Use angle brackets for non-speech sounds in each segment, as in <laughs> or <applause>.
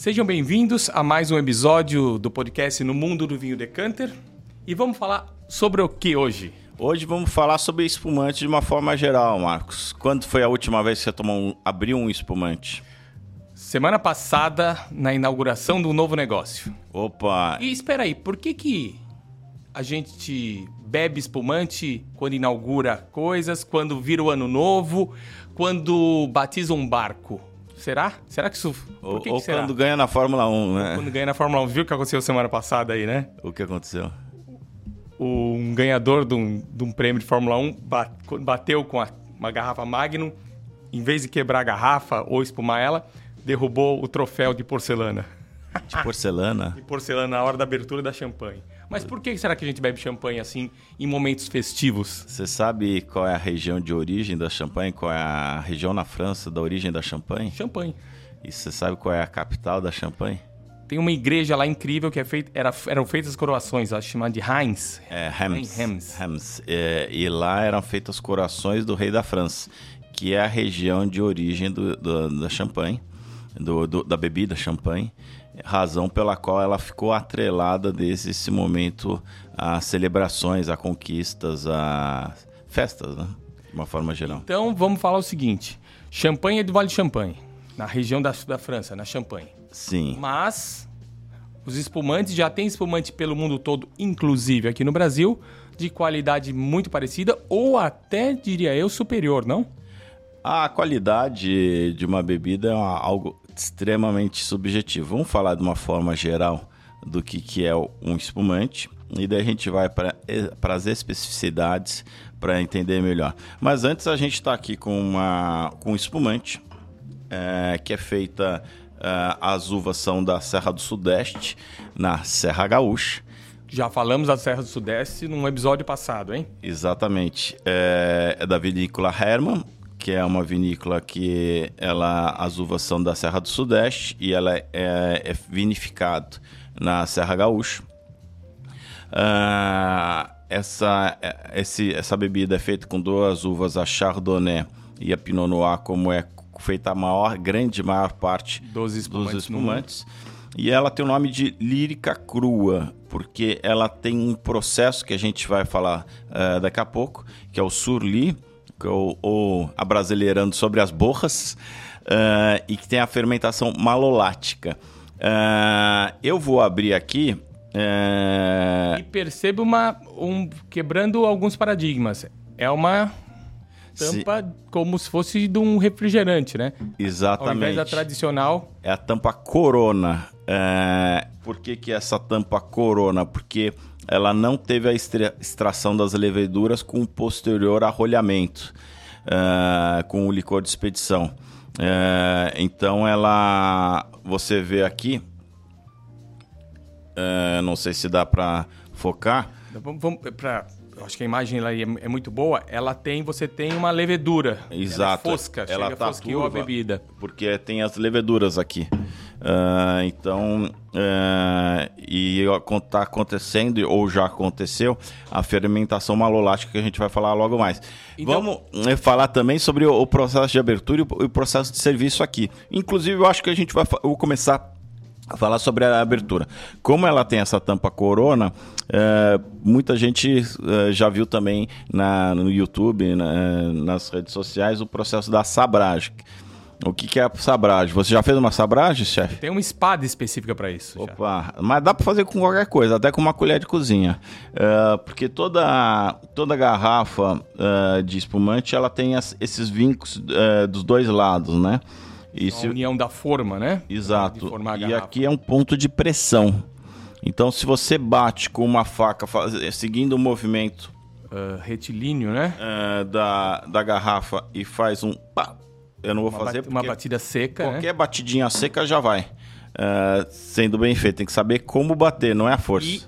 Sejam bem-vindos a mais um episódio do podcast No Mundo do Vinho Decanter. E vamos falar sobre o que hoje? Hoje vamos falar sobre espumante de uma forma geral, Marcos. Quando foi a última vez que você tomou um, abriu um espumante? Semana passada, na inauguração do novo negócio. Opa! E espera aí, por que que a gente bebe espumante quando inaugura coisas, quando vira o ano novo, quando batiza um barco? Será? Será que isso. Ou, que ou que será? quando ganha na Fórmula 1, né? Quando ganha na Fórmula 1, viu o que aconteceu semana passada aí, né? O que aconteceu? um ganhador de um, de um prêmio de Fórmula 1 ba- bateu com a- uma garrafa Magnum, em vez de quebrar a garrafa ou espumar ela, derrubou o troféu de porcelana. De porcelana? <laughs> De porcelana na hora da abertura da champanhe. Mas por que será que a gente bebe champanhe assim em momentos festivos? Você sabe qual é a região de origem da champanhe? Qual é a região na França da origem da champanhe? Champanhe. E você sabe qual é a capital da champanhe? Tem uma igreja lá incrível que é feita, era, eram feitas coroações, acho chamada de Reims. É Reims. Reims. Reims. É, e lá eram feitas corações do rei da França, que é a região de origem do, do- da champanhe, do- do- da bebida champanhe, razão pela qual ela ficou atrelada desde esse momento a celebrações, a conquistas, a festas, né? De uma forma geral. Então vamos falar o seguinte: champanhe é do Vale de Champagne, na região da, da França, na Champagne. Sim. Mas os espumantes já tem espumante pelo mundo todo, inclusive aqui no Brasil, de qualidade muito parecida ou até, diria eu, superior, não? A qualidade de uma bebida é uma- algo extremamente subjetivo. Vamos falar de uma forma geral do que, que é um espumante e daí a gente vai para as especificidades para entender melhor. Mas antes a gente está aqui com, uma, com um espumante é, que é feita. é, as uvas são da Serra do Sudeste, na Serra Gaúcha. Já falamos da Serra do Sudeste num episódio passado, hein? Exatamente. É, é da vinícola Hermann, que é uma vinícola que ela, as uvas são da Serra do Sudeste e ela é, é vinificado na Serra Gaúcha. Ah, essa, esse, essa bebida é feita com duas uvas, a Chardonnay e a Pinot Noir, como é feita a maior, grande maior parte Dos espumantes dos espumantes. E ela tem o nome de lírica crua, porque ela tem um processo que a gente vai falar eh, daqui a pouco, que é o surli, que é o, ou abrasileirando sobre as borras, eh, e que tem a fermentação malolática. Eh, eu vou abrir aqui. eh, E perceba uma, um, quebrando alguns paradigmas. É uma tampa como se fosse de um refrigerante, né? Ao invés exatamente. da tradicional, É a tampa Corona. É, Por que, que essa tampa Corona? Porque ela não teve a extra- extração das leveduras com o posterior arrolhamento, é, com o licor de expedição. É, então ela, você vê aqui, é, não sei se dá para focar. vamos, vamos pra, eu acho que a imagem lá é, é muito boa. Ela tem, você tem uma levedura. Exato. Ela é fosca, Ela chega tá a bebida. porque tem as leveduras aqui. Ah, então, ah, e está acontecendo, ou já aconteceu, a fermentação malolática que a gente vai falar logo mais. Então- Vamos eh, falar também sobre o, processo de abertura e o, processo de serviço aqui. Inclusive, eu acho que a gente vai eu vou começar a falar sobre a abertura. Como ela tem essa tampa corona, eh, muita gente já viu também na, no YouTube, na- nas redes sociais, o processo da sabragem. O que, que é a sabragem? Você já fez uma sabragem, chefe? Tem uma espada específica para isso. já. Opa, mas dá para fazer com qualquer coisa, até com uma colher de cozinha. Eh, porque toda, toda garrafa eh, de espumante ela tem as- esses vincos eh, dos dois lados, né? E A se- união da forma, né? Exato. E aqui é um ponto de pressão. Então, se você bate com uma faca, faz- seguindo o movimento Ah, retilíneo, né? eh, da, da garrafa e faz um pá, eu não vou Uma, fazer bat- uma batida seca, né? qualquer batidinha seca já vai. Eh, sendo bem feito, tem que saber como bater, não é a força. E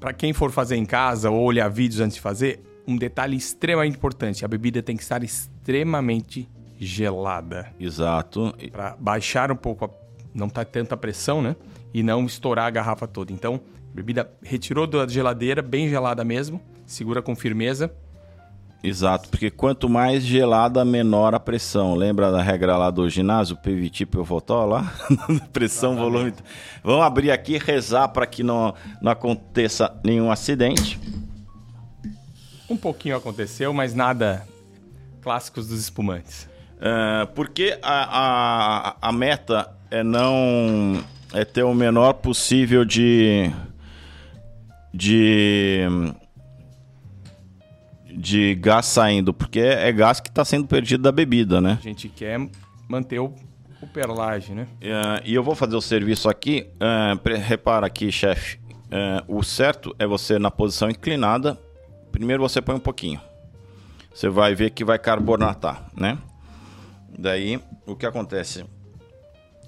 para quem for fazer em casa ou olhar vídeos antes de fazer, um detalhe extremamente importante: a bebida tem que estar extremamente gelada Exato. Para baixar um pouco, a, não tá tanta pressão, né? E não estourar a garrafa toda. Então, bebida retirou da geladeira, bem gelada mesmo, segura com firmeza. Exato, porque quanto mais gelada, menor a pressão. Lembra da regra lá do ginásio, PVT, PVTO lá? <laughs> pressão, volume. Vamos abrir aqui e rezar para que não, não aconteça nenhum acidente. Um pouquinho aconteceu, mas nada clássicos dos espumantes. É, porque a, a, a meta é não é ter o menor possível de de de gás saindo, porque é gás que está sendo perdido da bebida, né? A gente quer manter o, o perlage, né? É, e eu vou fazer o serviço aqui. É, repara aqui, chefe. É, o certo é você na posição inclinada. Primeiro você põe um pouquinho. Você vai ver que vai carbonatar, né? Daí o que acontece?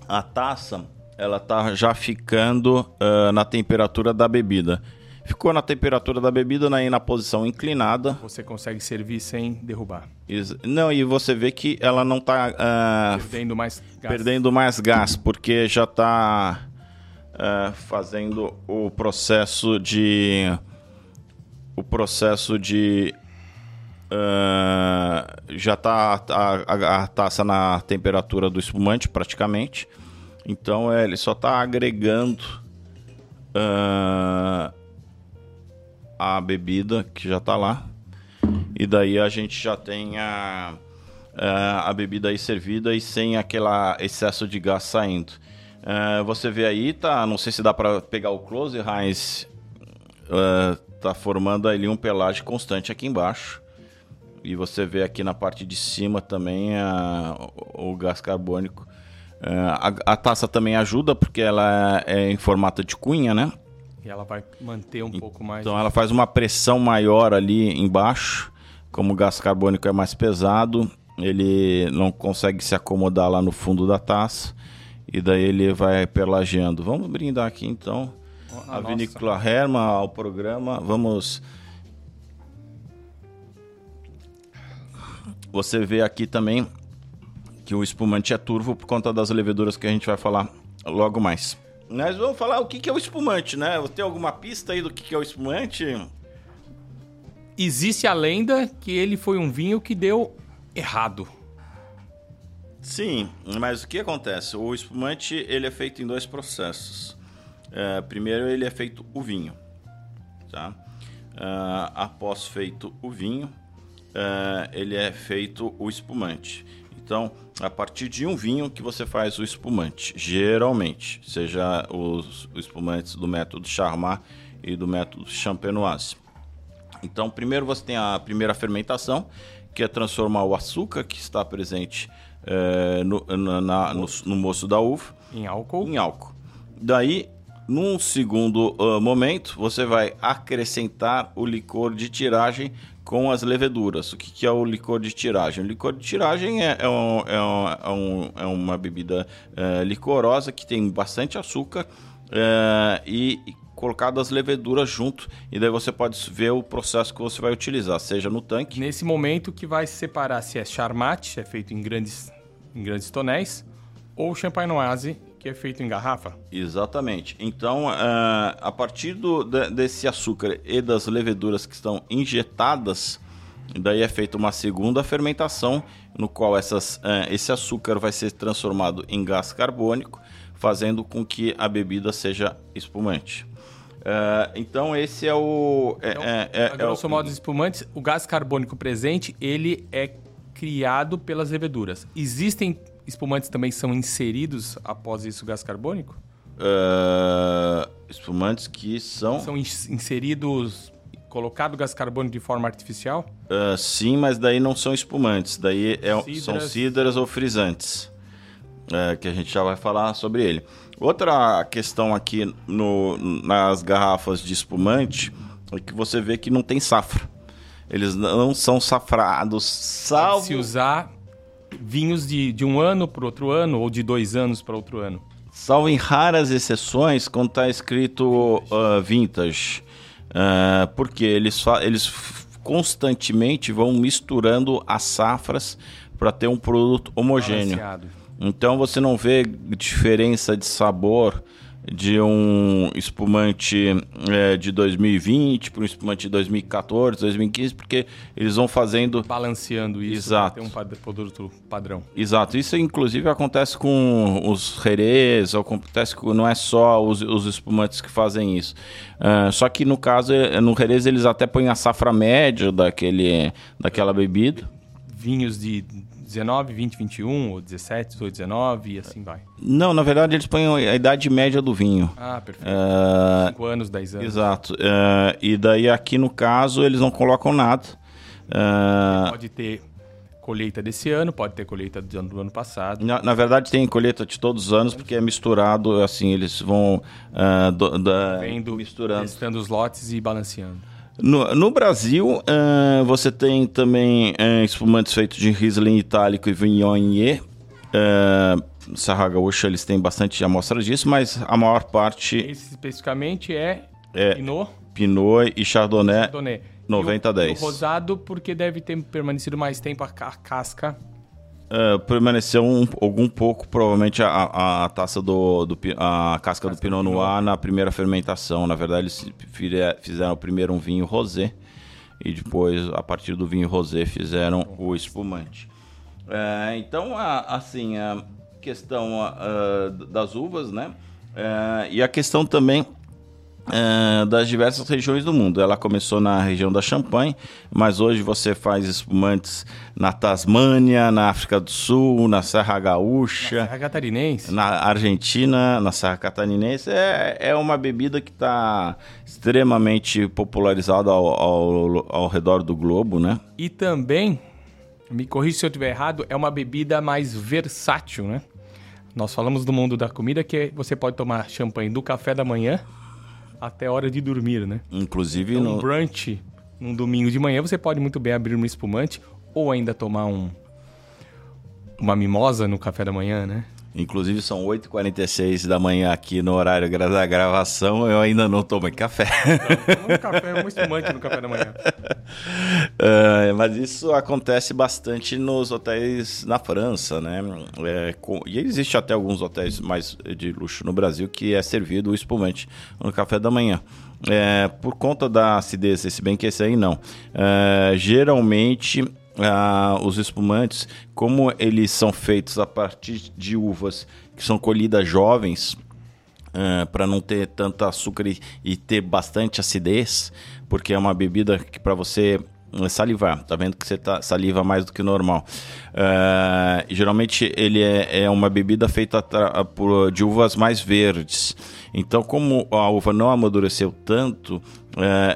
A taça ela tá já ficando uh, na temperatura da bebida. Ficou na temperatura da bebida aí na posição inclinada. Você consegue servir sem derrubar. Não, e você vê que ela não está uh, ah, perdendo mais gás. Perdendo mais gás, porque já está uh, ah, fazendo o processo de o processo de uh, já está a, a, a, taça na temperatura do espumante praticamente. Então é, ele só está agregando uh, a bebida que já está lá. E daí a gente já tem a, a, a bebida aí servida e sem aquele excesso de gás saindo. Uh, você vê aí, tá? Não sei se dá para pegar o close, Heinz. Uh, tá formando ali um pelagem constante aqui embaixo. E você vê aqui na parte de cima também a, o gás carbônico é, a, a, taça também ajuda porque ela é em formato de cunha, né? E ela vai manter um pouco mais. Então ela faz uma pressão maior ali embaixo. Como o gás carbônico é mais pesado, ele não consegue se acomodar lá no fundo da taça. E daí ele vai pelageando. Vamos brindar aqui então. A, a vinícola Herma ao programa. Vamos. Você vê aqui também que o espumante é turvo por conta das leveduras que a gente vai falar logo mais. Nós vamos falar o que é o espumante, né? Tem alguma pista aí do que é o espumante? Existe a lenda que ele foi um vinho que deu errado. Sim, mas o que acontece? O espumante ele é feito em dois processos. É, primeiro ele é feito o vinho, tá? É, após feito o vinho, é, ele é feito o espumante. Então, a partir de um vinho que você faz o espumante, geralmente, seja os, espumantes do método Charmat e do método Champenoise. Então, primeiro você tem a primeira fermentação, que é transformar o açúcar que está presente é, no, na, no, no, moço da uva em álcool. Em álcool. Daí, num segundo uh, momento, você vai acrescentar o licor de tiragem com as leveduras. O que, que é o licor de tiragem? O licor de tiragem é, é, um, é, um, é, é uma bebida é, licorosa que tem bastante açúcar é, e, e colocado as leveduras junto e daí você pode ver o processo que você vai utilizar, seja no tanque. Nesse momento que vai separar se é charmat, é feito em grandes, em grandes tonéis, ou champenoise, que é feito em garrafa. Exatamente. Então, uh, a partir do, de, desse açúcar e das leveduras que estão injetadas, daí é feita uma segunda fermentação, no qual essas, uh, esse açúcar vai ser transformado em gás carbônico, fazendo com que a bebida seja espumante. Uh, então esse é o. É, então, é, é, a grosso é o... modo, espumantes, o gás carbônico presente ele é criado pelas leveduras. Existem espumantes também são inseridos após isso gás carbônico? Uh, espumantes que são. São inseridos. Colocado gás carbônico de forma artificial? Uh, sim, mas daí não são espumantes. Daí é, cidras. são cidras ou frisantes. Uh, que a gente já vai falar sobre ele. Outra questão aqui no, nas garrafas de espumante é que você vê que não tem safra. Eles não são safrados, salvo. Se usar vinhos de, de um ano para outro ano ou de dois anos para outro ano. Salvo em raras exceções, quando está escrito uh, vintage. Uh, porque eles, eles constantemente vão misturando as safras para ter um produto homogêneo. Balanceado. Então você não vê diferença de sabor de um espumante é, de 2020 para um espumante de 2014, 2015, porque eles vão fazendo. Balanceando isso. Exato. Ter um produto padrão. Exato. Isso inclusive acontece com os Jerez, acontece com, não é só os, os espumantes que fazem isso. Uh, só que no caso, é, no Jerez, eles até põem a safra média daquele, daquela bebida. Vinhos de 19, 20, 21, ou 17, 18, 19 e assim vai. Não, na verdade eles põem a idade média do vinho. Ah, perfeito. Uh, 5 anos, 10 anos. Exato. Uh, e daí aqui no caso eles não colocam nada. Uh, pode ter colheita desse ano, pode ter colheita do ano, do ano passado. Na, na, verdade tem colheita de todos os anos porque é misturado, assim, eles vão uh, do, da, Vendo, misturando. Testando os lotes e balanceando. No, no Brasil, uh, você tem também uh, espumantes feitos de Riesling itálico e Viognier. Uh, Serra Gaúcha, eles têm bastante amostra disso, mas a maior parte... Esse especificamente é, é Pinot? Pinot e Chardonnay, Chardonnay. 90-10. O, o rosado porque deve ter permanecido mais tempo a casca Uh, permaneceu um, algum pouco, provavelmente, a, a, taça do, do, a casca, casca do Pinot Noir na primeira fermentação. Na verdade, eles fizeram primeiro um vinho rosé e depois, a partir do vinho rosé, fizeram o espumante. Uh, então, a, assim, a questão uh, das uvas, né? Uh, e a questão também é, das diversas regiões do mundo. Ela começou na região da Champagne, mas hoje você faz espumantes na Tasmânia, na África do Sul, na Serra Gaúcha, na Serra Catarinense, na Argentina, na Serra Catarinense. É, é uma bebida que está extremamente popularizada ao, ao, ao redor do globo, né? E também, me corrija se eu estiver errado, é uma bebida mais versátil, né? Nós falamos do mundo da comida que você pode tomar champanhe do café da manhã até a hora de dormir, né? Inclusive então, no... um brunch, num domingo de manhã, você pode muito bem abrir um espumante ou ainda tomar um uma mimosa no café da manhã, né? Inclusive são 8h46 da manhã aqui no horário da gravação, eu ainda não tomei café. Não, um café, um espumante no café da manhã. Uh, <laughs> mas isso acontece bastante nos hotéis na França, né? É, com, e existe até alguns hotéis mais de luxo no Brasil que é servido o espumante no café da manhã. É, por conta da acidez, se bem que esse aí não. É, geralmente ah, os espumantes, como eles são feitos a partir de uvas que são colhidas jovens, ah, para não ter tanto açúcar e, e, ter bastante acidez, porque é uma bebida que para você eh, salivar, tá vendo que você tá saliva mais do que normal. Uh, geralmente ele é, é, uma bebida feita de uvas mais verdes. Então, como a uva não amadureceu tanto, é,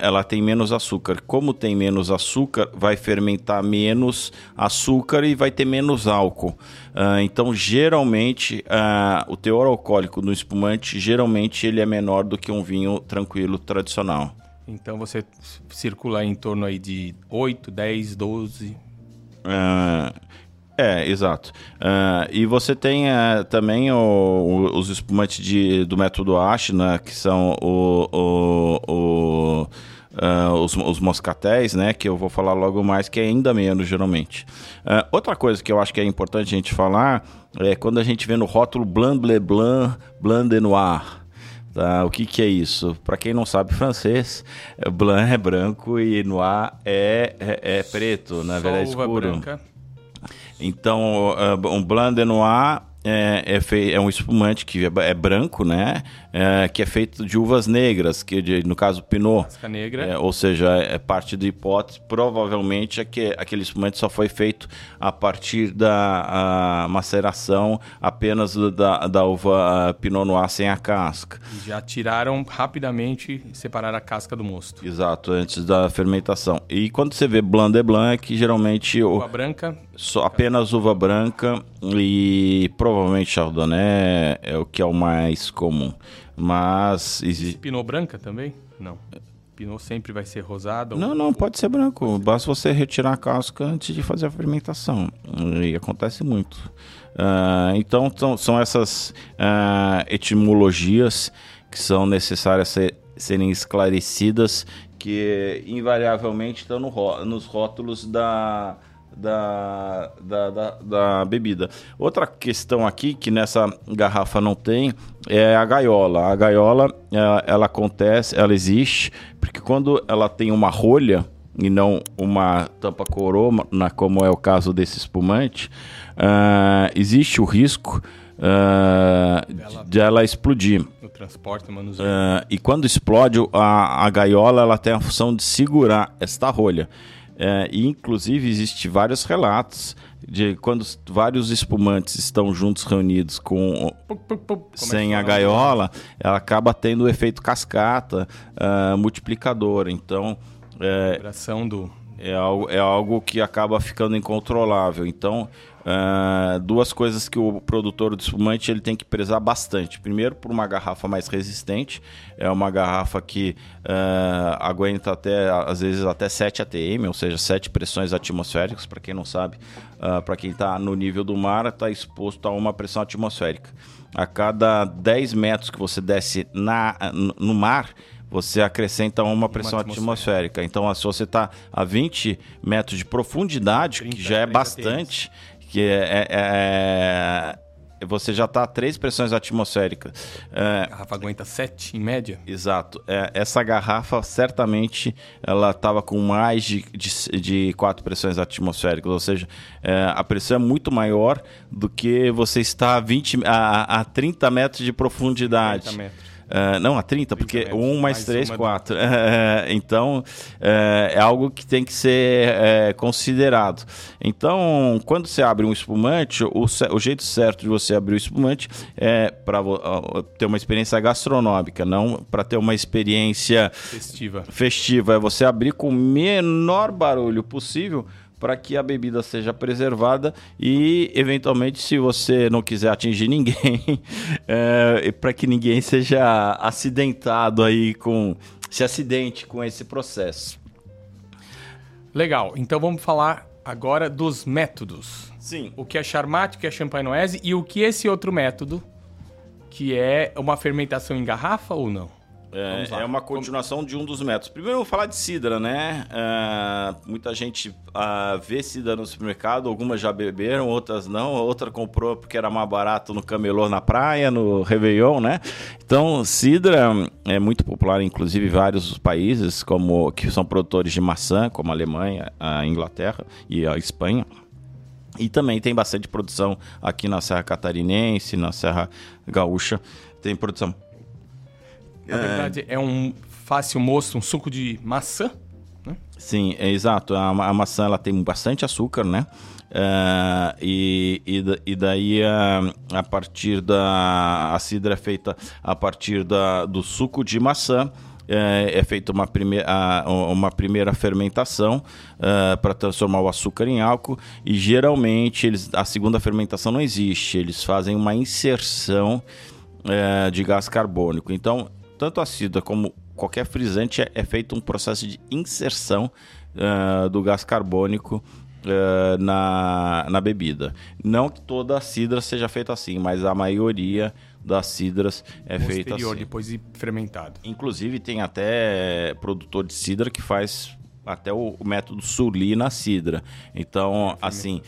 ela tem menos açúcar. Como tem menos açúcar, vai fermentar menos açúcar e vai ter menos álcool. Uh, então, geralmente, uh, o teor alcoólico no espumante, geralmente ele é menor do que um vinho tranquilo tradicional. Então, você circula em torno aí de 8, 10, 12... Uh, é, exato. Uh, e você tem uh, também o, o, os espumantes de, do método Ash, né, que são o, uh, os, os, moscatéis, né, que eu vou falar logo mais, que é ainda menos, geralmente. outra coisa que eu acho que é importante a gente falar é quando a gente vê no rótulo Blanc Bleu Blanc, Blanc de Noir. Tá? O que, que é isso? Para quem não sabe francês, blanc é branco e noir é, é, é preto, na verdade escuro. Branca então, um Blanc de Noir é, é, fei, é um espumante que é, é branco, né? É, que é feito de uvas negras, que de, no caso Pinot. Casca negra. É, ou seja, é parte da hipótese, provavelmente é que aquele espumante só foi feito a partir da a maceração apenas da, da uva Pinot Noir sem a casca. Já tiraram rapidamente e separaram a casca do mosto. Exato, antes da fermentação. E quando você vê Blanc de Blanc, geralmente... Uva o, branca. Só, apenas uva branca e provavelmente Chardonnay é o que é o mais comum. Mas existe. Pinot branca também? Não. Pinot sempre vai ser rosado? Não, não, pode ser branco. Ser Basta você retirar a casca antes de fazer a fermentação. E acontece muito. Uh, então, são essas uh, etimologias que são necessárias ser, serem esclarecidas, que invariavelmente estão no, nos rótulos da, da, da, da, da, bebida. Outra questão aqui que nessa garrafa não tem é a gaiola. A gaiola ela, ela acontece, ela existe porque quando ela tem uma rolha e não uma tampa coroa, como é o caso desse espumante, uh, existe o risco uh, de ela explodir. Transporte, manuseio. Uh, e quando explode, a, a gaiola ela tem a função de segurar esta rolha. Uh, e inclusive existe vários relatos de quando vários espumantes estão juntos reunidos com sem a gaiola, ela acaba tendo o efeito cascata uh, multiplicador. Então, é, do é algo, é algo que acaba ficando incontrolável. Então, Uh, duas coisas que o produtor de espumante ele tem que prezar bastante. Primeiro, por uma garrafa mais resistente, é uma garrafa que uh, aguenta até às vezes até 7 atm, ou seja, 7 pressões atmosféricas. Para quem não sabe, uh, para quem está no nível do mar, está exposto a uma pressão atmosférica. A cada 10 metros que você desce na, no mar, você acrescenta uma pressão uma atmosférica. Então, se você está a 20 metros de profundidade, 30, que já é bastante, que é, é, é você já está a três pressões atmosféricas. É, a garrafa aguenta sete em média? Exato. É, essa garrafa certamente ela estava com mais de, de, de, quatro pressões atmosféricas, ou seja, é, a pressão é muito maior do que você está a, 20, a, a 30 metros de profundidade. 30 metros. Uh, não, a 30, 30 porque metros, 1 mais 3, 4. Uh, então, uh, é algo que tem que ser é, considerado. Então, quando você abre um espumante, o, o jeito certo de você abrir o espumante é para ter uma experiência gastronômica, não para ter uma experiência festiva. festiva. É você abrir com o menor barulho possível para que a bebida seja preservada e, eventualmente, se você não quiser atingir ninguém, <laughs> é, para que ninguém seja acidentado aí com se acidente com esse processo. Legal. Então vamos falar agora dos métodos. Sim. O que é charmate, o que é champagnose e o que é esse outro método, que é uma fermentação em garrafa ou não? É, é, uma continuação de um dos métodos. Primeiro eu vou falar de cidra, né? Uh, muita gente uh, vê cidra no supermercado, algumas já beberam, outras não. Outra comprou porque era mais barato no camelô na praia, no Réveillon, né? Então, cidra é muito popular, inclusive em vários países como que são produtores de maçã, como a Alemanha, a Inglaterra e a Espanha. E também tem bastante produção aqui na Serra Catarinense, na Serra Gaúcha. Tem produção na é. verdade, é um fácil moço, um suco de maçã, né? Sim, é exato. A, a maçã ela tem bastante açúcar, né? Uh, e, e, e, daí a, a partir da a cidra é feita a partir da, do suco de maçã é, é feita uma, prime uma primeira fermentação uh, para transformar o açúcar em álcool e geralmente eles, a segunda fermentação não existe eles fazem uma inserção uh, de gás carbônico então tanto a cidra como qualquer frisante é, é feito um processo de inserção uh, do gás carbônico uh, na, na bebida. Não que toda a cidra seja feita assim, mas a maioria das cidras é feita assim. depois de fermentado. Inclusive tem até produtor de cidra que faz até o, o método Suli na cidra. Então, é, assim,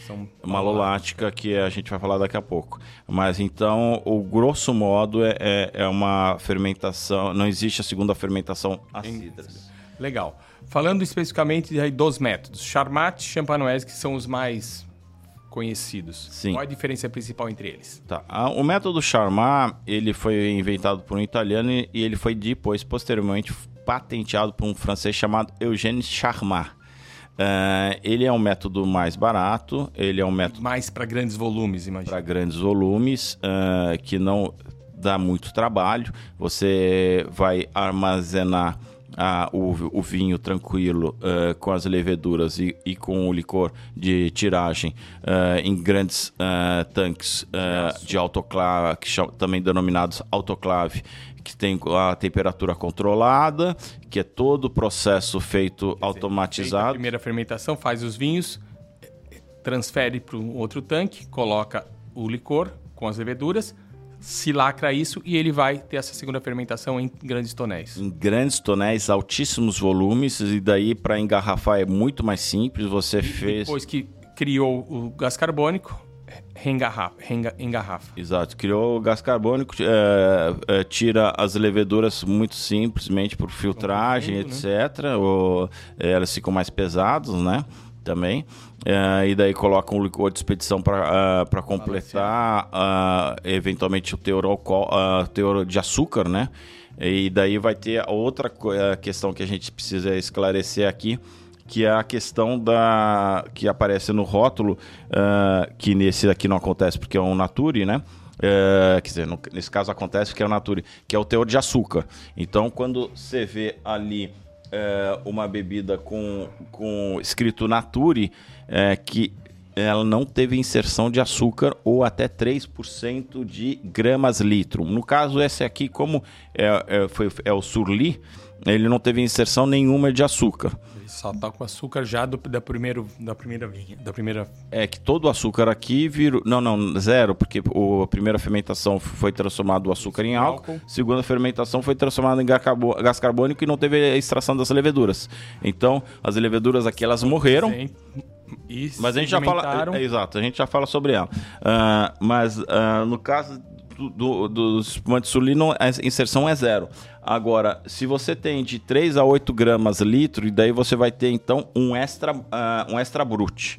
malolática que a gente vai falar daqui a pouco. Mas então, o grosso modo é, é, é uma fermentação, não existe a segunda fermentação a cidras. Legal. Falando especificamente dos métodos, Charmat e Champanoise, que são os mais conhecidos. Sim. Qual a diferença principal entre eles? Tá. O método Charmat, ele foi inventado por um italiano e ele foi depois, posteriormente, patenteado por um francês chamado Eugène Charmat. Uh, ele é um método mais barato, ele é um método... Mais para grandes volumes, imagina. Para grandes volumes, uh, que não dá muito trabalho. Você vai armazenar o, o, vinho tranquilo uh, com as leveduras e, e, com o licor de tiragem em grandes tanques de autoclave, que também denominados autoclave, que tem a temperatura controlada, que é todo o processo feito dizer, automatizado. a primeira fermentação faz os vinhos, transfere para um outro tanque, coloca o licor com as leveduras, se lacra isso e ele vai ter essa segunda fermentação em grandes tonéis. Em grandes tonéis, altíssimos volumes, e daí para engarrafar é muito mais simples. Você e fez. Depois que criou o gás carbônico, engarrafa. engarrafa. Exato, criou o gás carbônico, é, é, tira as leveduras muito simplesmente por filtragem, tempo, etc. Né? Ou, elas ficam mais pesadas, né? Também. É, e daí coloca um licor de expedição para uh, completar uh, eventualmente o teor, alcool, uh, teor de açúcar, né? E daí vai ter outra questão que a gente precisa esclarecer aqui, que é a questão da que aparece no rótulo, uh, que nesse aqui não acontece porque é um Nature, né? Uh, quer dizer, no, nesse caso acontece porque é o Nature, que é o teor de açúcar. Então, quando você vê ali uh, uma bebida com, com escrito Nature, que ela não teve inserção de açúcar ou até 3% de gramas litro. No caso, esse aqui, como é, é, foi, é o Surli, ele não teve inserção nenhuma de açúcar. Só tá com açúcar já do, da, primeiro, da primeira vinha. Da primeira... É que todo o açúcar aqui virou. Não, não, zero, porque o, a primeira fermentação foi transformado o açúcar em álcool, álcool. segunda fermentação foi transformado em gás carbônico e não teve a extração das leveduras. Então, as leveduras aqui elas morreram. Sim. Mas a gente já fala. É, exato, a gente já fala sobre ela. Uh, mas uh, no caso do, do, espumante sulino, a inserção é zero. Agora, se você tem de 3 a 8 gramas litro, e daí você vai ter então um extra, uh, um extra brut.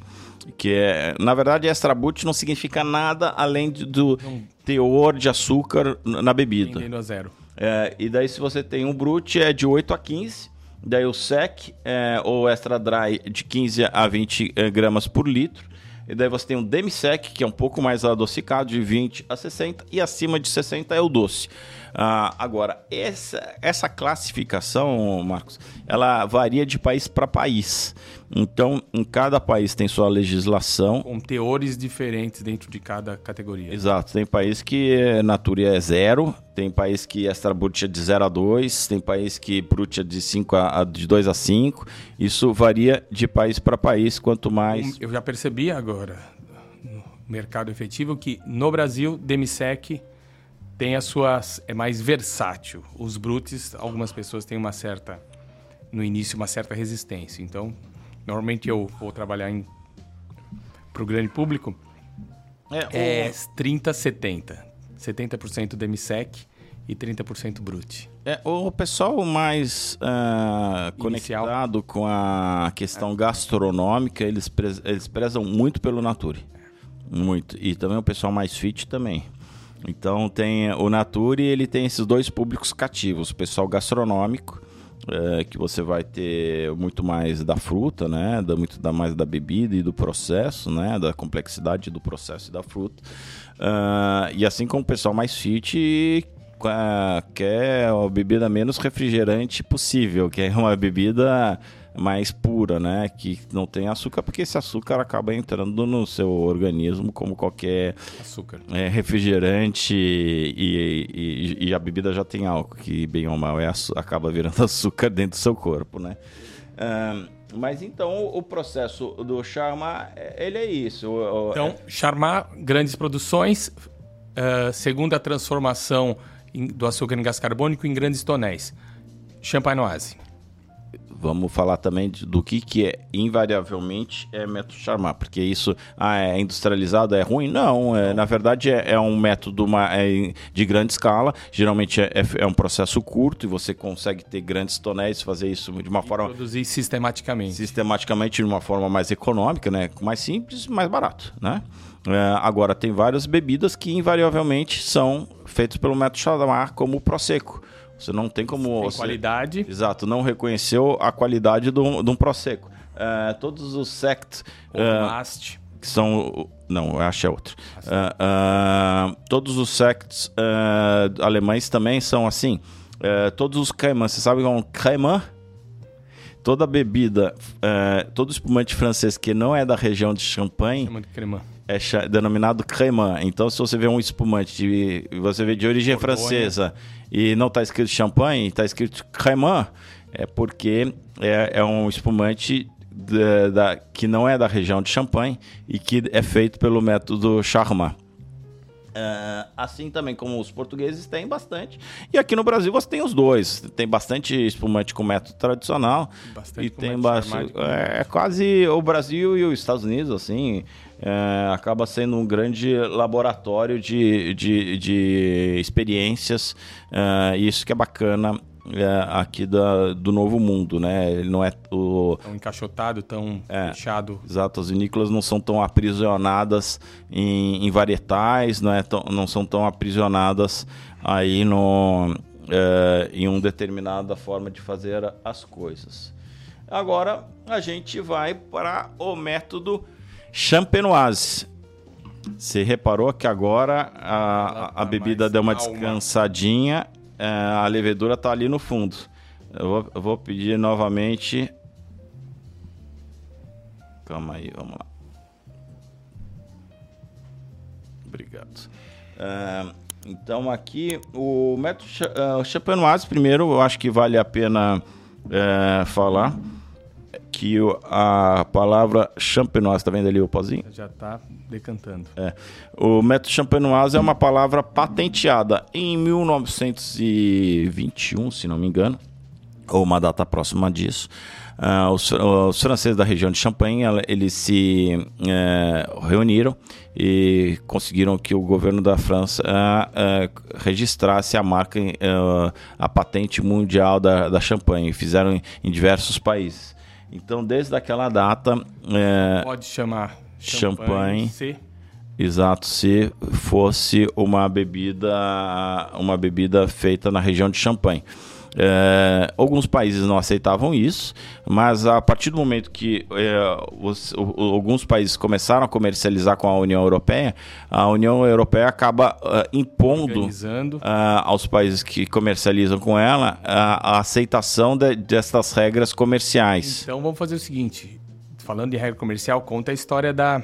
Que é, na verdade, extra brut não significa nada além do teor de açúcar na bebida. Tendendo a zero. É, e daí, se você tem um brut, é de 8 a 15. Daí o sec, é, ou extra dry, de 15 a 20 é, gramas por litro. E daí você tem um demi-sec, que é um pouco mais adocicado, de 20 a 60, e acima de 60 é o doce. Ah, agora, essa, essa classificação, Marcos, ela varia de país para país. Então, em cada país tem sua legislação. Com teores diferentes dentro de cada categoria. Exato. Tem país que Natura é zero, tem país que Extra Brut é de 0 a 2, tem país que Brut é de, 5 a, de 2 a 5. Isso varia de país para país, quanto mais... Eu já percebi agora, no mercado efetivo, que no Brasil, Demisec tem as suas é mais versátil. Os brutes, algumas pessoas têm uma certa no início uma certa resistência. Então, normalmente eu vou trabalhar em para o grande público é, é 30 70. 70% DMSEC e 30% Brute. É, o pessoal mais uh, conectado com a questão gastronômica, eles, eles prezam muito pelo Nature. Muito. E também o pessoal mais fit também. Então tem o Nature, ele tem esses dois públicos cativos, o pessoal gastronômico, é, que você vai ter muito mais da fruta, né, da, muito da, mais da bebida e do processo, né, da complexidade do processo e da fruta, uh, e assim como o pessoal mais fit uh, quer a bebida menos refrigerante possível, que é uma bebida mais pura, né? Que não tem açúcar, porque esse açúcar acaba entrando no seu organismo como qualquer açúcar. É, refrigerante e, e, e, a bebida já tem álcool, que bem ou mal é acaba virando <laughs> açúcar dentro do seu corpo, né? mas então o processo do Charma, ele é isso. Então, é... Charmar, grandes produções, uh, segunda transformação do açúcar em gás carbônico em grandes tonéis. Champanoise vamos falar também do que, que é invariavelmente é método Charmat, porque isso ah, é industrializado, é ruim? Não, é, na verdade é, é um método uma, é, de grande escala, geralmente é, é, é, um processo curto e você consegue ter grandes tonéis, fazer isso de uma e forma... Produzir sistematicamente. Sistematicamente de uma forma mais econômica, né? mais simples, mais barato, né? É, agora, tem várias bebidas que invariavelmente são feitas pelo método Charmat, como o Prosecco. Você não tem como. Tem você, qualidade. Exato, não reconheceu a qualidade de um Prosecco. Uh, todos os sect. Uh, que são. Não, eu acho é outro. Uh, todos os sects alemães também são assim. todos os cremants. Você sabe que é um? Toda bebida, todo espumante francês que não é da região de Champagne. Chama de cremant é denominado cremant. Então, se você vê um espumante de, você vê de origem Borgonha. francesa e não está escrito champanhe, está escrito cremant, é porque é, é um espumante da, da, que não é da região de Champagne e que é feito pelo método Charmat. Uh, assim também como os portugueses têm bastante. E aqui no Brasil você tem os dois. Tem bastante espumante com método tradicional. Bastante e tem bastante. É, é, quase o Brasil e os Estados Unidos, assim. É, acaba sendo um grande laboratório de, de, de experiências. Uh, isso que é bacana é, aqui da, do Novo Mundo, né? Ele não é o... Tão encaixotado, tão é, fechado. Exato, as vinícolas não são tão aprisionadas em, em varietais, não, é tão, não são tão aprisionadas aí no, é, em uma determinada forma de fazer as coisas. Agora a gente vai para o método champenoise. Você reparou que agora a, a, a bebida deu uma descansadinha é, a levedura está ali no fundo. Eu vou, eu vou pedir novamente. Calma aí, vamos lá. Obrigado. Então aqui o método uh, primeiro, eu acho que vale a pena é, falar que a palavra champenoise, tá vendo ali o pozinho? Já tá decantando. É. O método champenoise é uma palavra patenteada em 1921, se não me engano, ou uma data próxima disso. Uh, os, os, franceses da região de Champagne eles se uh, reuniram e conseguiram que o governo da França uh, registrasse a marca, a patente mundial da, da Champagne. Fizeram em, em diversos países. Então, desde aquela data. É, Pode chamar champanhe. champanhe exato, se fosse uma bebida, uma bebida feita na região de Champagne. É, alguns países não aceitavam isso, mas a partir do momento que é, os, o, alguns países começaram a comercializar com a União Europeia, a União Europeia acaba uh, impondo uh, aos países que comercializam com ela a, a aceitação de, dessas regras comerciais. Então vamos fazer o seguinte: falando de regra comercial, conta a história da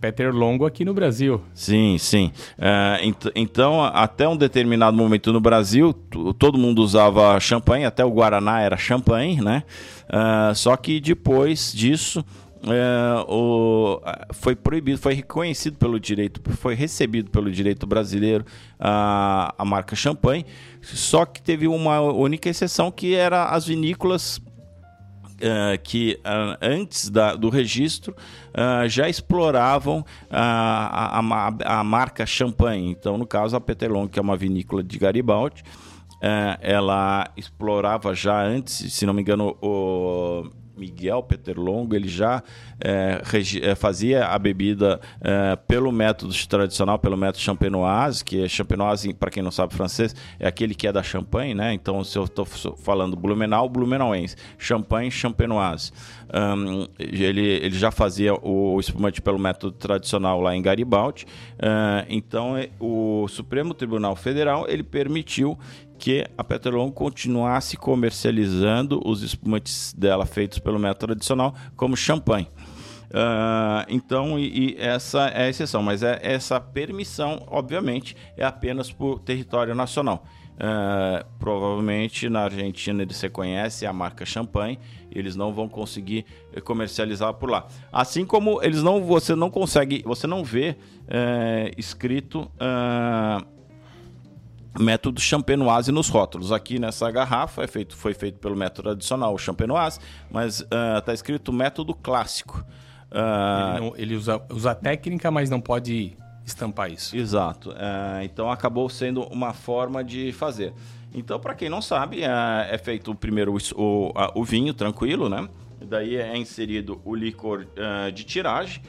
Peter Longo aqui no Brasil. Sim, sim. É, ent então, até um determinado momento no Brasil, todo mundo usava champanhe, até o Guaraná era champanhe, né? Uh, só que depois disso, é, o, foi proibido, foi reconhecido pelo direito, foi recebido pelo direito brasileiro a, a marca champanhe, só que teve uma única exceção que era as vinícolas uh, que uh, antes da, do registro uh, já exploravam a, a, a, marca champanhe. Então, no caso, a Peterlong, que é uma vinícola de Garibaldi, ela explorava já antes, se não me engano, o Miguel Peterlongo, ele já é, é, fazia a bebida é, pelo método tradicional, pelo método champenoise, que é champenoise, para quem não sabe francês, é aquele que é da Champagne, né? Então, se eu estou falando blumenau, blumenauense, champanhe, champenoise. Um, ele, ele já fazia o, o, espumante pelo método tradicional lá em Garibaldi. Uh, então, o Supremo Tribunal Federal ele permitiu que a Petrolon continuasse comercializando os espumantes dela feitos pelo método tradicional como champanhe. Uh, então, e, e, essa é a exceção, mas é, essa permissão, obviamente, é apenas por território nacional. Uh, provavelmente na Argentina eles reconhecem a marca champanhe, eles não vão conseguir comercializar por lá. Assim como eles não, você não consegue, você não vê uh, escrito uh, método champenoise nos rótulos. Aqui nessa garrafa é feito, foi feito pelo método tradicional, o champenoise, mas está uh, escrito método clássico. Uh, ele, não, ele usa, usa técnica, mas não pode estampar isso. Exato. Uh, então acabou sendo uma forma de fazer. Então, para quem não sabe, é feito primeiro o, o, vinho tranquilo, né? Daí é inserido o licor de tiragem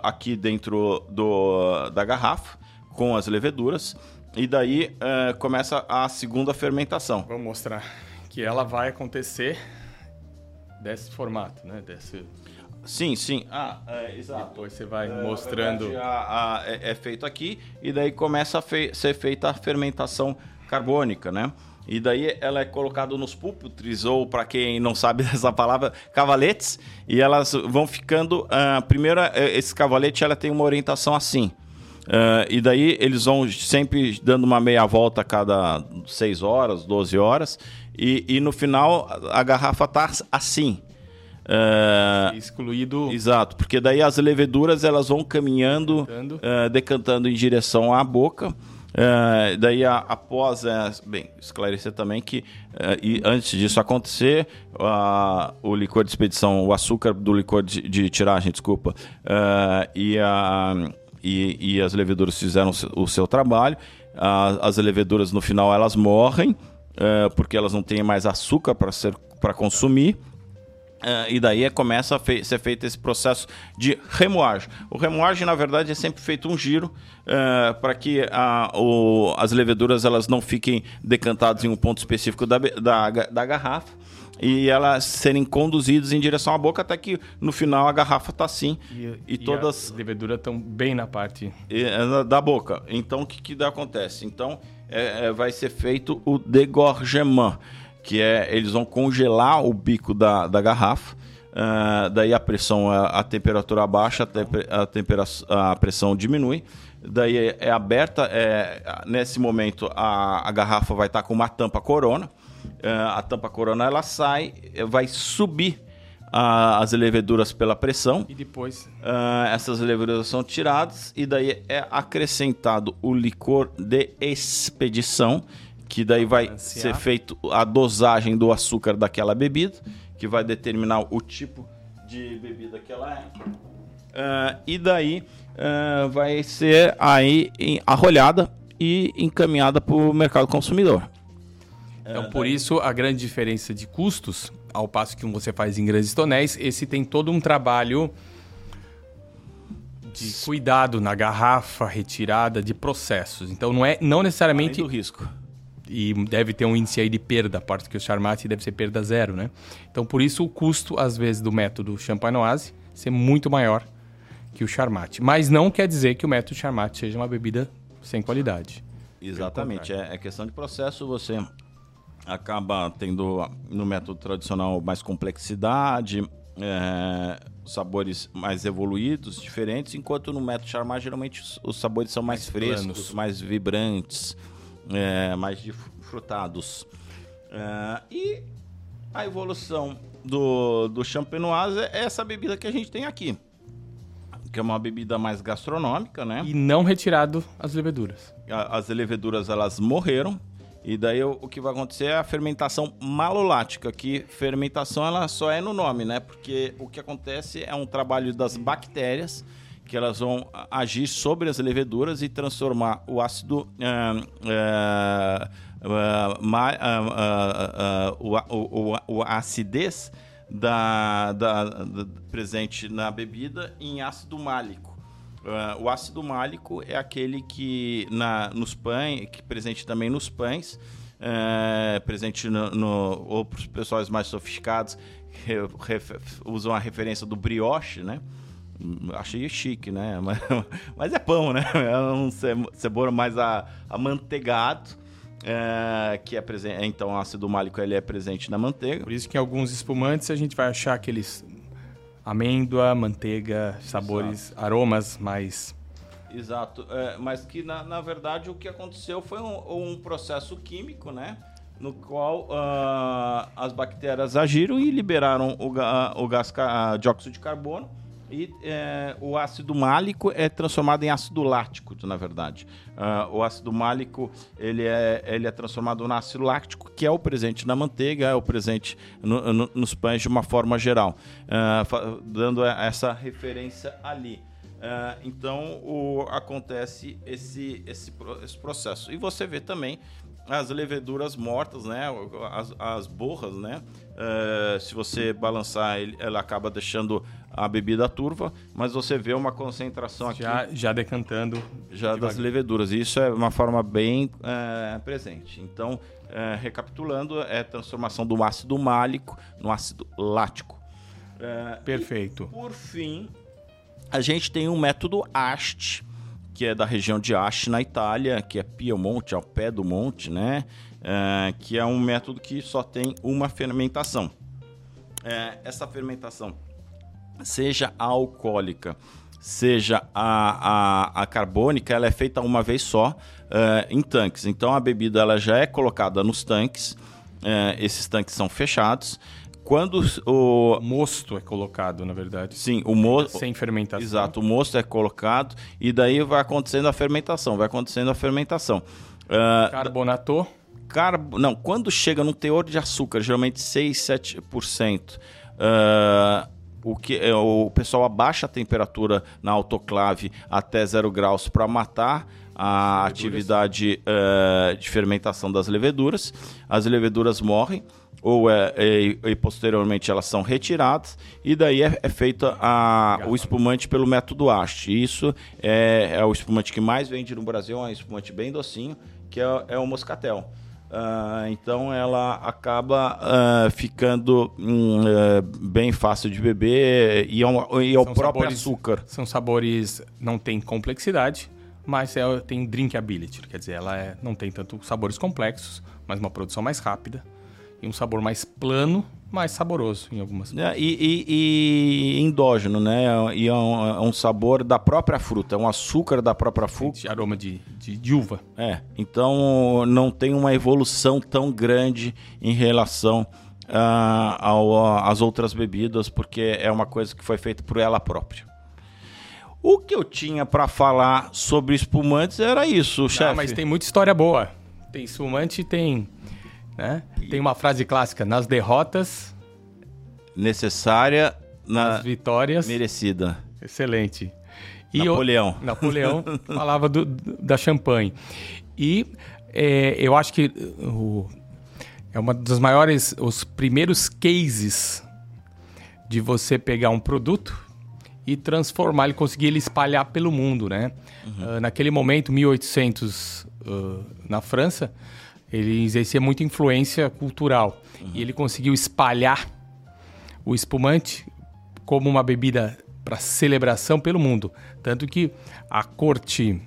aqui dentro do, da garrafa com as leveduras. E daí uh, começa a segunda fermentação. Vou mostrar que ela vai acontecer desse formato, né? Desse... Sim, sim. Ah, é, exato. Depois você vai é, mostrando. Verdade, a, a, é, é, feito aqui e daí começa a fe ser feita a fermentação carbônica, né? E daí ela é colocada nos púlpitres, ou para quem não sabe <laughs> essa palavra, cavaletes, e elas vão ficando. Uh, primeiro, eh, esse cavalete ela tem uma orientação assim. Uh, e daí eles vão sempre dando uma meia volta a cada 6 horas, 12 horas, e, e no final a garrafa está assim. É, Excluído. Exato, porque daí as leveduras elas vão caminhando, Decantando. eh, decantando em direção à boca. Eh, daí, a- após, bem, esclarecer também que eh, e antes disso acontecer, ah, o licor de expedição, o açúcar do licor de, de tiragem, desculpa, e, a, e, e as leveduras fizeram o seu- trabalho. Ah, as leveduras no final elas morrem eh, porque elas não têm mais açúcar para ser para consumir. Ah, e daí é- começa a ser feito esse processo de remoagem. O remoagem, na verdade, é sempre feito um giro para que a- o- as leveduras elas não fiquem decantadas em um ponto específico da, da, da garrafa e elas serem conduzidas em direção à boca até que no final a garrafa está assim e, todas as leveduras estão bem na parte. e, é, da boca. Então, o que, que acontece? Então, é, é, vai ser feito o degorgement, que é eles vão congelar o bico da, da garrafa. ah, daí a pressão, a, a temperatura baixa, a, a, tempera- a pressão diminui. Daí é, é aberta, é, nesse momento a, a garrafa vai estar com uma tampa corona. Ah, a tampa corona ela sai, eh, vai subir as leveduras pela pressão. E depois. Ah, essas leveduras são tiradas e daí é acrescentado o licor de expedição, que daí vai ser feito a dosagem do açúcar daquela bebida, que vai determinar o tipo de bebida que ela é. Ah, e daí ah, vai ser aí arrolhada e encaminhada para o mercado consumidor. Então, por isso, a grande diferença de custos, ao passo que um você faz em grandes tonéis, esse tem todo um trabalho de cuidado na garrafa, retirada de processos. Então, não é não Além necessariamente do risco. e deve ter um índice aí de perda, a parte que o Charmat deve ser perda zero, né? Então, por isso o custo, às vezes, do método Champanoise ser muito maior que o Charmat. Mas não quer dizer que o método Charmat seja uma bebida sem qualidade. Exatamente, é, é questão de processo, você acaba tendo no método tradicional mais complexidade, é, sabores mais evoluídos, diferentes, enquanto no método Charmat geralmente os, os sabores são mais, Mais frescos, planos. mais vibrantes, é, mais frutados. e a evolução do, do champenoise é essa bebida que a gente tem aqui, que é uma bebida mais gastronômica, né? E não retirado as leveduras. a- as leveduras elas morreram e daí o, que vai acontecer é a fermentação malolática, que fermentação ela só é no nome, né? Porque o que acontece é um trabalho das bactérias que elas vão agir sobre as leveduras e transformar o ácido o, acidez da, da- da- presente na bebida em ácido málico. Ah, o ácido málico é aquele que na, nos pães, que presente também nos pães, é, presente no, no ou para os pessoas mais sofisticados re- ref- usam a referência do brioche, né? Hum, Achei chique, né? <laughs> Mas, mas é pão, né? <laughs> É um ce- sabor mais amanteigado, é, que é presente. Então, o ácido málico ele é presente na manteiga. Por isso que em alguns espumantes a gente vai achar aqueles amêndoa, manteiga, sabores, aromas mais Exato, é, mas que na, na verdade o que aconteceu foi um, um processo químico, né? No qual ah, as bactérias agiram e liberaram o, o gás dióxido de carbono e é, o ácido málico é transformado em ácido lático, na verdade. Ah, o ácido málico ele é, ele é transformado em ácido lático, que é o presente na manteiga, é o presente no- no- nos pães de uma forma geral, fa- dando essa referência ali. Ah, então o- acontece esse, esse, esse processo. E você vê também as leveduras mortas, né? As, as borras, né? Ah, se você balançar, ela acaba deixando a bebida turva, mas você vê uma concentração aqui já, já decantando. já das leveduras. E isso é uma forma bem eh, presente. Então, eh, recapitulando, é a transformação do ácido málico no ácido lático. Perfeito. por fim, a gente tem um método AST, que é da região de Asti, na Itália, que é Piemonte, ao pé do monte, né? É, que é um método que só tem uma fermentação. É, essa fermentação, seja a alcoólica, seja a, a, a carbônica, ela é feita uma vez só é, em tanques. Então a bebida ela já é colocada nos tanques, é, esses tanques são fechados. Quando o mosto é colocado, na verdade. Sim, o mosto sem fermentação. Exato, o mosto é colocado e daí vai acontecendo a fermentação, vai acontecendo a fermentação. Uh, Carbonatou? Carbo, não, quando chega no teor de açúcar, geralmente 6, 7%, uh, o que é, o pessoal abaixa a temperatura na autoclave até zero graus para matar a atividade uh, de fermentação das leveduras. As leveduras morrem ou é, é, e posteriormente elas são retiradas e daí é, é feito a, o espumante pelo método Ast. Isso é, é, o espumante que mais vende no Brasil, é um espumante bem docinho, que é, é o moscatel. Uh, então ela acaba uh, ficando um, uh, bem fácil de beber e é, um, e é o próprio sabores, açúcar. São sabores não tem complexidade, mas é, tem drinkability, quer dizer, ela é, não tem tanto sabores complexos, mas uma produção mais rápida e um sabor mais plano, mais saboroso em algumas. É, e, e, e, endógeno, né? E é um, é um, sabor da própria fruta, é um açúcar da própria fruta. De aroma de, de, de, uva. É, então não tem uma evolução tão grande em relação uh, às outras bebidas, porque é uma coisa que foi feita por ela própria. O que eu tinha para falar sobre espumantes era isso, chefe. Mas tem muita história boa. Tem espumante, tem né? Tem uma frase clássica: nas derrotas. Necessária, na nas vitórias. Merecida. Excelente. E Napoleão. <laughs> Napoleão falava do, da champanhe. E é, eu acho que o, é uma dos maiores, os primeiros cases de você pegar um produto e transformar, ele conseguir ele espalhar pelo mundo, né? Uhum. Uh, naquele momento, 1800, uh, na França, ele exercia muita influência cultural. Uhum. E ele conseguiu espalhar o espumante como uma bebida para celebração pelo mundo. Tanto que a corte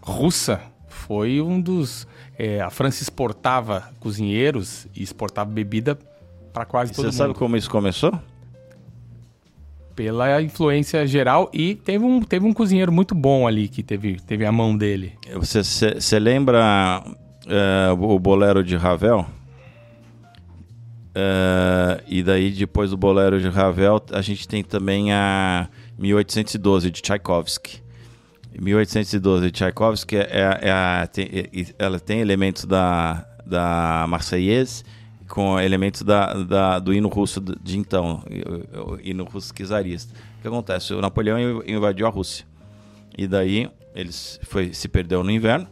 russa foi um dos. É, a França exportava cozinheiros e exportava bebida para quase e todo mundo. Você sabe como isso começou? Pela influência geral e teve um, teve um cozinheiro muito bom ali que teve, teve a mão dele. Você lembra é, o bolero de Ravel. É, e daí, depois do bolero de Ravel, a gente tem também a 1812 de Tchaikovsky. 1812 de Tchaikovsky é, é, é tem, ela tem elementos da, da Marseillaise com elementos da, da, do hino russo de então, o hino russo czarista. O que acontece? O Napoleão invadiu a Rússia. E daí eles foi, se perdeu no inverno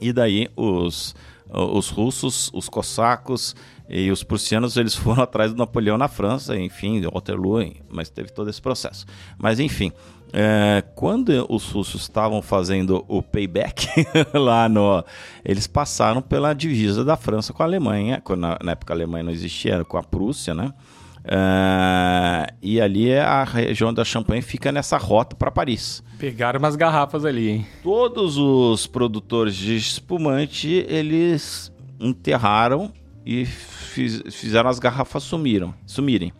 e daí os, os russos, os cossacos e os prussianos eles <laughs> foram atrás do Napoleão na França, enfim, Waterloo, mas teve todo esse processo. Mas enfim, é, quando os russos estavam fazendo o payback <laughs> lá no, eles passaram pela divisa da França com a Alemanha, na, na época a Alemanha não existia, com a Prússia, né? Uh, e ali a região da Champagne fica nessa rota para Paris. Pegaram umas garrafas ali, hein? Todos os produtores de espumante, eles enterraram e fiz, fizeram as garrafas sumiram, sumirem.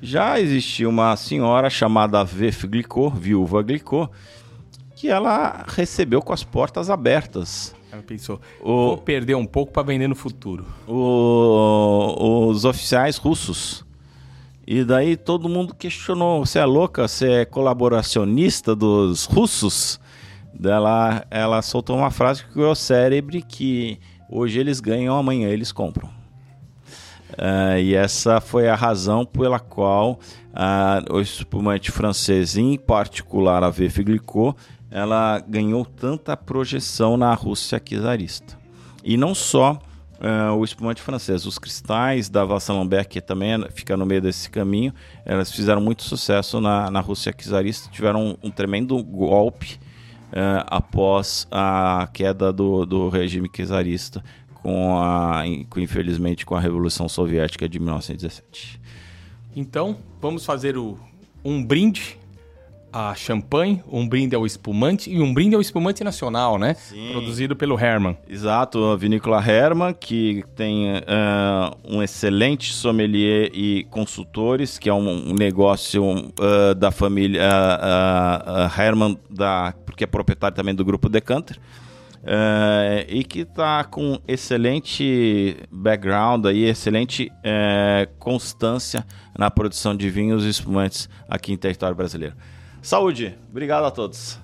Já existia uma senhora chamada Veuve Glicot, viúva Glicot, que ela recebeu com as portas abertas. Ela pensou, o, vou perder um pouco para vender no futuro. O, os oficiais russos e daí todo mundo questionou: você é louca? Você é colaboracionista dos russos? Dela, ela soltou uma frase que o cérebro que hoje eles ganham, amanhã eles compram. Uh, e essa foi a razão pela qual uh, o espumante francês, em particular a Veuve Glicot, ela ganhou tanta projeção na Rússia czarista. E não só Uh, o espumante francês. Os cristais da Vassalambert, que também é, fica no meio desse caminho, elas fizeram muito sucesso na, na Rússia czarista, tiveram um, um tremendo golpe uh, após a queda do, do regime czarista, com a, infelizmente com a Revolução Soviética de 1917. Então, vamos fazer o, um brinde a champanhe, um brinde ao espumante e um brinde ao espumante nacional, né? Sim. Produzido pelo Herman. Exato, a vinícola Herman, que tem uh, um excelente sommelier e consultores, que é um, um negócio uh, da família uh, Herman, da, porque é proprietário também do grupo Decanter. É, e que está com excelente background aí, excelente é, constância na produção de vinhos e espumantes aqui em território brasileiro. Saúde! Obrigado a todos.